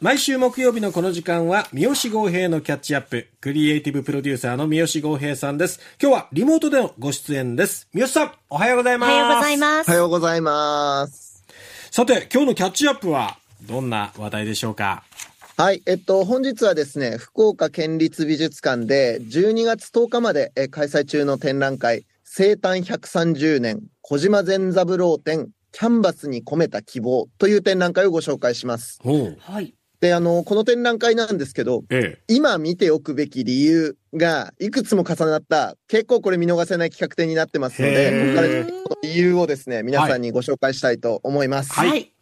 毎週木曜日のこの時間は、三好豪平のキャッチアップ、クリエイティブプロデューサーの三好豪平さんです。今日はリモートでのご出演です。三好さん、おはようございます。おはようございます。おはようございます。さて、今日のキャッチアップは、どんな話題でしょうか？はい、えっと、本日はですね、福岡県立美術館で12月10日までえ開催中の展覧会、生誕130年小島善三郎展、キャンバスに込めた希望という展覧会をご紹介します。はい。で、あの、この展覧会なんですけど、え今見ておくべき理由がいくつも重なった、結構これ見逃せない企画展になってますのへで、ーここからちょっとこの理由をですね、皆さんにご紹介したいと思います。はいはい。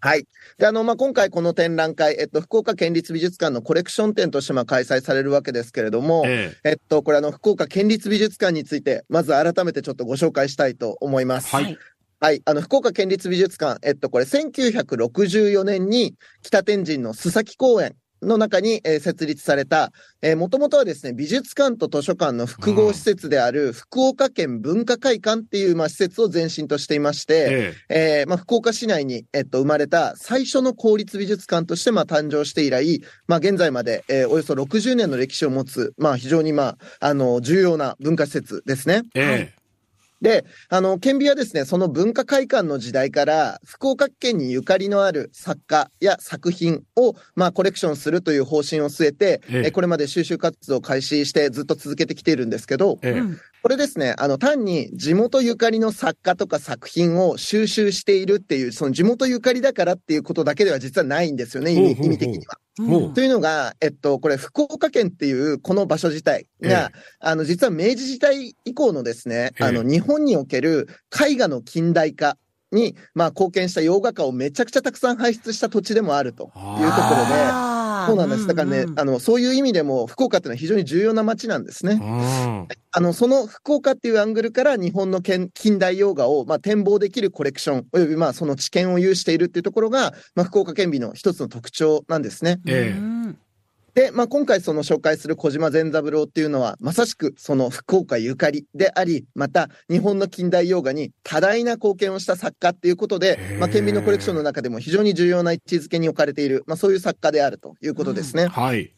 はい。で、あの、まあ、今回この展覧会、えっと、福岡県立美術館のコレクション展としてまあ開催されるわけですけれども、ええっと、これあの、福岡県立美術館について、まず改めてちょっとご紹介したいと思います。はいはい。あの、福岡県立美術館、えっと、これ1964年に北天神の須崎公園の中に、えー設立された、えー、もともとはですね、美術館と図書館の複合施設である福岡県文化会館っていう、まあ、施設を前身としていまして、ええーまあ、福岡市内に、えっと、生まれた最初の公立美術館として、まあ、誕生して以来、まあ、現在まで、えーおよそ60年の歴史を持つ、まあ、非常に、まあ、あの、重要な文化施設ですね。ええで、あの、県美はですね、その文化会館の時代から、福岡県にゆかりのある作家や作品を、まあ、コレクションするという方針を据えて、ええ。えこれまで収集活動を開始してずっと続けてきているんですけど、ええ。うん。これですね、あの、単に地元ゆかりの作家とか作品を収集しているっていう、その地元ゆかりだからっていうことだけでは実はないんですよね、意味的には。もう。というのが、えっと、これ、福岡県っていうこの場所自体が、あの、実は明治時代以降のですね、ええ。あの、日本における絵画の近代化に、まあ、貢献した洋画家をめちゃくちゃたくさん輩出した土地でもあるというところで、そうなんです。だからね、うんうんあの、そういう意味でも、福岡っていうのは非常に重要な街なんですね。うん。あの、その福岡っていうアングルから日本の近近代洋画を、まあ、展望できるコレクション、およびまあ、その知見を有しているっていうところが、まあ、福岡県美の一つの特徴なんですね。ええうんで、まあ、今回その紹介する小島善三郎っていうのは、まさしくその福岡ゆかりであり、また日本の近代洋画に多大な貢献をした作家っていうことへでー、まあ、県民のコレクションの中でも非常に重要な位置づけに置かれている、まあ、そういう作家であるということですね。はい。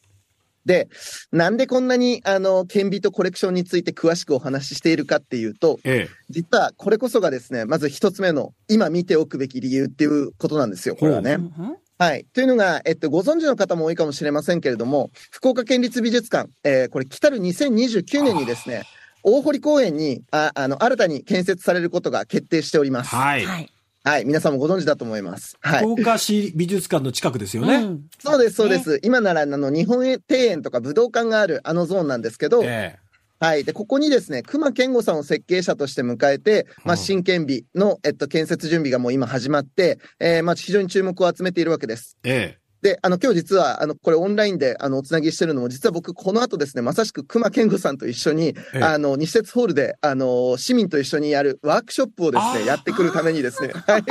で、なんでこんなに、あの、県美とコレクションについて詳しくお話ししているかっていうと、ええ実はこれこそがですね、まず一つ目の今見ておくべき理由っていうことなんですよ、これはね。うんはい。というのが、えっと、ご存知の方も多いかもしれませんけれども、福岡県立美術館、えーこれ、来たる2029年にですね、大堀公園に、あ、あの、新たに建設されることが決定しております。はい。はい。はい。皆さんもご存知だと思います。はい。福岡市美術館の近くですよね。うんそうです、そうです。今なら、あの、日本庭園とか武道館があるあのゾーンなんですけど、えはい。で、ここにですね、熊健吾さんを設計者として迎えて、まあ、うん新建美の、えっと、建設準備がもう今始まって、えーまあ、非常に注目を集めているわけです。ええで、あの、今日実は、あの、これオンラインで、あの、おつなぎしてるのも、実は僕、この後ですね、まさしく熊健吾さんと一緒に、ええあの、西鉄ホールで、あの、市民と一緒にやるワークショップをですね、やってくるためにですね、はい。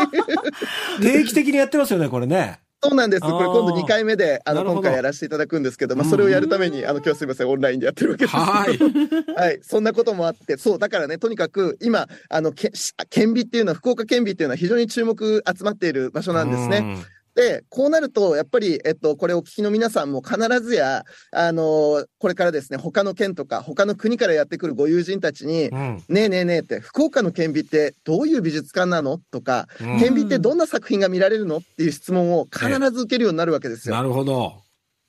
定期的にやってますよね、これね。そうなんです。これ今度2回目で、あの、今回やらせていただくんですけど、まあ、それをやるために、あの、今日すいません、オンラインでやってるわけです。はい。はい。そんなこともあって、そう、だからね、とにかく、今、あの、け県美っていうのは、福岡県美っていうのは非常に注目集まっている場所なんですね。ね。で、こうなると、やっぱり、えっと、これをお聞きの皆さんも必ずや、あのこれからですね、他の県とか、他の国からやってくるご友人たちに、うん。ねえねえねえって、福岡の県美ってどういう美術館なの？とか、うん県美ってどんな作品が見られるの？っていう質問を必ず受けるようになるわけですよ。なるほど。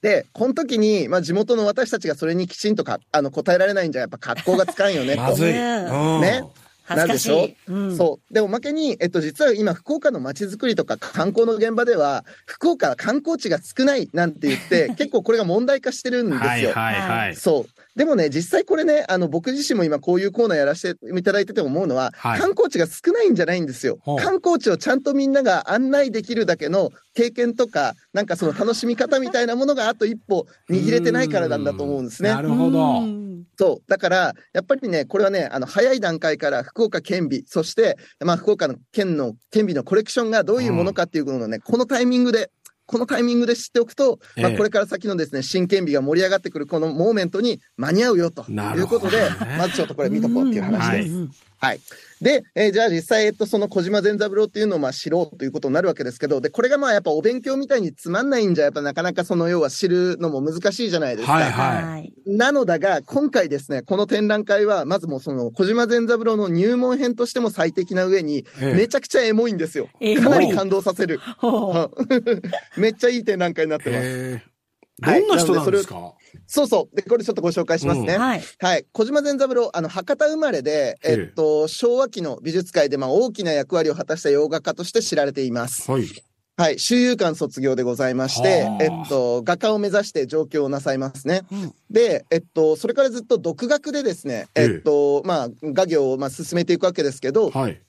で、この時に、まあ、地元の私たちがそれにきちんとか、あの、答えられないんじゃ、やっぱ格好がつかんよね、と。まずい。ねうんね恥ずかしい。なんでうんそう。で、おまけに、えっと、実は今、福岡の街づくりとか観光の現場では、福岡は観光地が少ないなんて言って、結構これが問題化してるんですよ。はいはいはい。そう。でもね、実際これね、あの、僕自身も今こういうコーナーやらせていただいてて思うのは、はい観光地が少ないんじゃないんですよ。観光地をちゃんとみんなが案内できるだけの経験とか、なんかその楽しみ方みたいなものがあと一歩握れてないからなんだと思うんですねな。るほど。うんそう。だから、やっぱりね、これはね、あの、早い段階から福岡県美、そして、まあ、福岡の県の、県美のコレクションがどういうものかっていうのをね、このタイミングで、このタイミングで知っておくと、まあ、ええこれから先のですね、新県美が盛り上がってくるこのモーメントに間に合うよとないうことで、ね。まずちょっとこれ見とこうっていう話です。はいはい。で、えーじゃあ実際、えっと、その小島善三郎っていうのをまあ知ろうということになるわけですけど、で、これがまあやっぱお勉強みたいにつまんないんじゃ、やっぱなかなかその要は知るのも難しいじゃないですか。はいはいい。なのだが、今回ですね、この展覧会は、まずもうその小島善三郎の入門編としても最適な上に、ええめちゃくちゃエモいんですよ。エモいかなり感動させる。めっちゃいい展覧会になってます。どんな人なんですか、そうそう。で、これちょっとご紹介しますね。はい。はい。小島善三郎、あの、博多生まれで、えええっと、昭和期の美術界で、まあ、大きな役割を果たした洋画家として知られています。はい。はい。周遊館卒業でございましてはあ、えっと、画家を目指して上京をなさいますね。うんで、えっと、それからずっと独学でですね、えええっと、まあ、画業をまあ進めていくわけですけど、はい。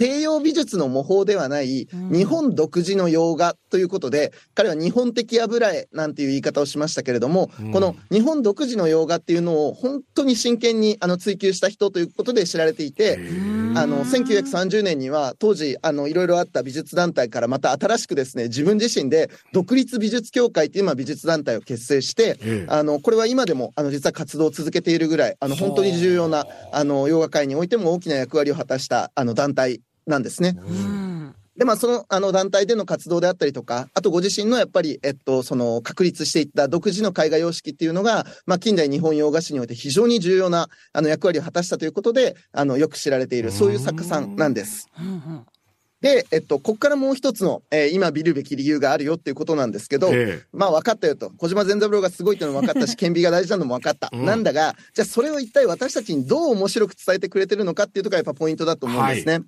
西洋美術の模倣ではないうん。日本独自の洋画ということで、彼は日本的油絵なんていう言い方をしましたけれども、うん。この日本独自の洋画っていうのを本当に真剣にあの追求した人ということで知られていへて、ー。あの、1930年には当時、あの、いろいろあった美術団体からまた新しくですね、自分自身で独立美術協会っていうまあ美術団体を結成して、ええ。あの、これは今でも、あの、実は活動を続けているぐらい、あの、本当に重要な、あの、洋画界においても大きな役割を果たした、あの、団体なんですね。うん。で、まあ、その、あの、団体での活動であったりとか、あとご自身のやっぱり、えっと、その、確立していった独自の絵画様式っていうのが、まあ、近代日本洋画史において非常に重要な、あの、役割を果たしたということで、あの、よく知られている、そういう作家さんなんです。で、えっと、ここからもう一つの、えー今見るべき理由があるよっていうことなんですけど、えまあ分かったよと。小島善三郎がすごいっていうのも分かったし、顕微が大事なのも分かった。うんなんだが、じゃあそれを一体私たちにどう面白く伝えてくれてるのかっていうところがやっぱポイントだと思うんですね。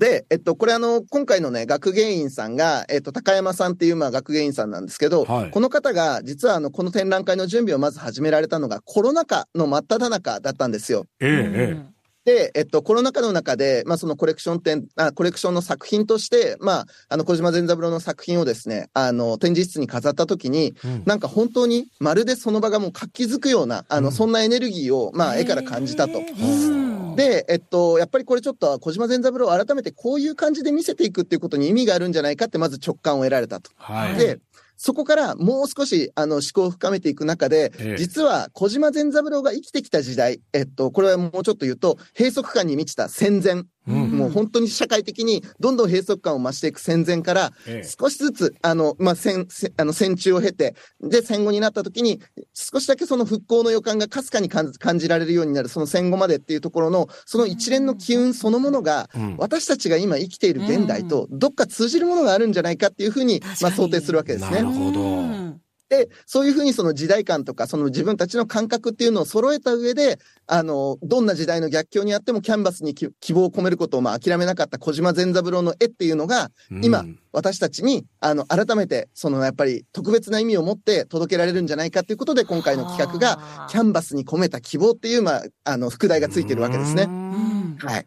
で、えっと、これあの、今回のね、学芸員さんが、えっと、高山さんっていう、まあ、学芸員さんなんですけど、はい。この方が、実はあの、この展覧会の準備をまず始められたのが、コロナ禍の真っ只中だったんですよ。えええで、えっと、コロナ禍の中で、まあ、そのコレクション展、あコレクションの作品として、まあ、あの、小島善三郎の作品をですね、あの、展示室に飾った時に、えうん。なんか本当にまるでその場がもう活気づくような、あの、うん。そんなエネルギーを、まあ、絵から感じたと。うんで、えっと、やっぱりこれちょっと小島善三郎を改めてこういう感じで見せていくっていうことに意味があるんじゃないかってまず直感を得られたと。はい。で、そこからもう少しあの思考を深めていく中で、ええ実は小島善三郎が生きてきた時代、えっと、これはもうちょっと言うと、閉塞感に満ちた戦前、うん。もう本当に社会的にどんどん閉塞感を増していく戦前から、ええ。少しずつ、あの、まあ、戦、戦あの、戦中を経て、で、戦後になった時に、少しだけその復興の予感がかすかに感じ感じられるようになる、その戦後までっていうところの、その一連の機運そのものが、うん。私たちが今生きている現代と、どっか通じるものがあるんじゃないかっていうふうに、まあ、想定するわけですね。なる。ほど。うんで、そういうふうにその時代感とか、その自分たちの感覚っていうのを揃えた上で、あの、どんな時代の逆境にあってもキャンバスにき希望を込めることをまあ諦めなかった小島善三郎の絵っていうのが、今うん私たちに、あの、改めて、そのやっぱり特別な意味を持って届けられるんじゃないかということで、今回の企画が、キャンバスに込めた希望っていう、まあ、あの、副題がついてるわけですね。うんはい。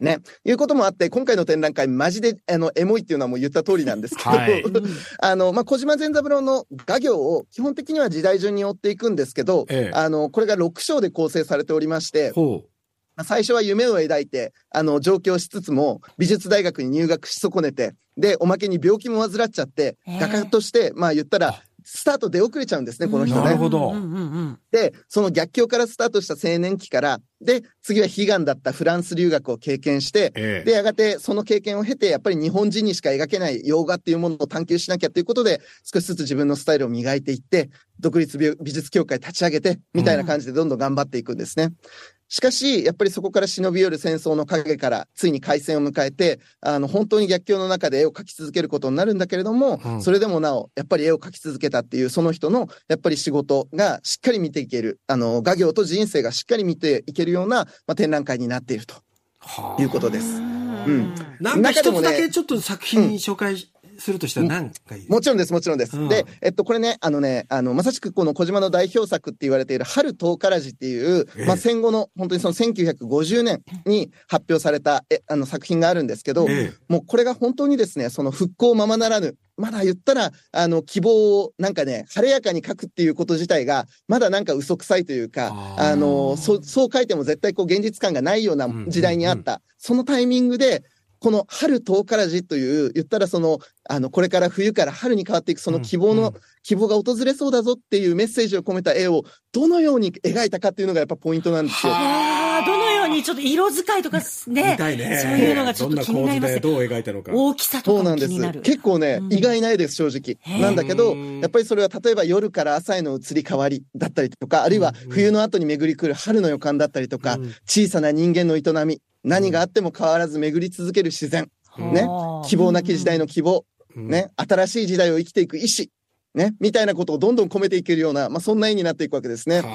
ね。いうこともあって、今回の展覧会、マジで、あの、エモいっていうのはもう言った通りなんですけど、はい。あの、まあ、小島善三郎の画業を基本的には時代順に追っていくんですけど、ええ。あの、これが6章で構成されておりまして、ほまあ最初は夢を抱いて、あの、上京しつつも、美術大学に入学し損ねて、で、おまけに病気も患っちゃって、ええ。画家として、まあ言ったらあ、スタート出遅れちゃうんですね、この人ね。なるほどうんうんうんで、その逆境からスタートした青年期から、で、次は悲願だったフランス留学を経験してう。、ええで、やがてその経験を経て、やっぱり日本人にしか描けない洋画っていうものを探求しなきゃということで、少しずつ自分のスタイルを磨いていって、独立美美術協会立ち上げて、みたいな感じでどんどん頑張っていくんですね。しかし、やっぱりそこから忍び寄る戦争の陰から、ついに開戦を迎えて、あの、本当に逆境の中で絵を描き続けることになるんだけれども、うん。それでもなお、やっぱり絵を描き続けたっていう、その人の、やっぱり仕事がしっかり見ていける、あの、画業と人生がしっかり見ていけるような、まあ、展覧会になっているとはあ。いうことです。うん。なんか一つだけちょっと作品紹介するとしたら何もちろんです、もちろんです。うん。で、えっと、これね、あのね、あの、まさしくこの小島の代表作って言われている春遠からじっていう、ええ。まあ戦後の、本当にその1950年に発表された、え、あの作品があるんですけど、えもうこれが本当にですね、その復興ままならぬ、まだ言ったら、あの、希望をなんかね、晴れやかに書くっていうこと自体が、まだなんか嘘くさいというか、あの、そそう書いても絶対こう現実感がないような時代にあった、そのタイミングで、この春遠からじという、言ったらその、あの、これから冬から春に変わっていくその希望の、うんうん希望が訪れそうだぞっていうメッセージを込めた絵をどのように描いたかっていうのがやっぱポイントなんですよ。ああ、どのよにちょっと色使いとかね、ね。そういうのがちょっと気になりますね。どう描いたのか。大きさとかそうなんですも気になる。。結構ね、うん意外ないです、正直。なんだけどうん、やっぱりそれは例えば夜から朝への移り変わりだったりとか、あるいはうん冬の後に巡り来る春の予感だったりとか、うん小さな人間の営み、何があっても変わらず巡り続ける自然、ねはあ希望なき時代の希望、うんね、新しい時代を生きていく意志、ね、みたいなことをどんどん込めていけるような、まあ、そんな絵になっていくわけですね。は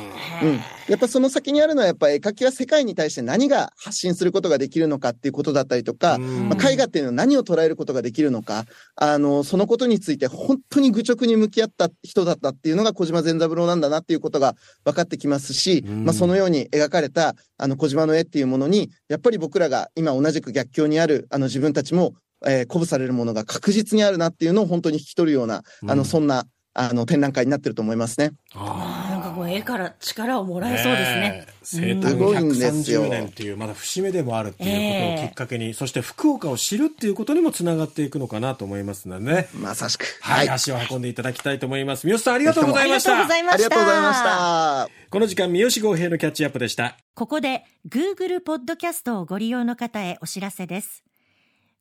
うん。やっぱその先にあるのは、やっぱ絵描きは世界に対して何が発信することができるのかっていうことだったりとあか、うんまあ、絵画っていうのは何を捉えることができるのか、あの、そのことについて本当に愚直に向き合った人だったっていうのが小島善三郎なんだなっていうことが分かってきますし、うんまあ、そのように描かれた、あの、小島の絵っていうものに、やっぱり僕らが今同じく逆境にある、あの、自分たちも、えー鼓舞されるものが確実にあるなっていうのを本当に引き取るような、あうんの、そんな、あの、展覧会になってると思いますね。あなんかこう絵から力をもらえそうですね。え生誕すごいんですよ130年っていう、まだ節目でもあるっていうことをきっかけに、そして福岡を知るっていうことにもつながっていくのかなと思いますのでね。まさしく。はい、足を運んでいただきたいと思います。三好さんありがとうご。ざいました。ありがとうございました。この時間、三好豪平のキャッチアップでした。ここで Google ポッドキャストをご利用の方へお知らせです。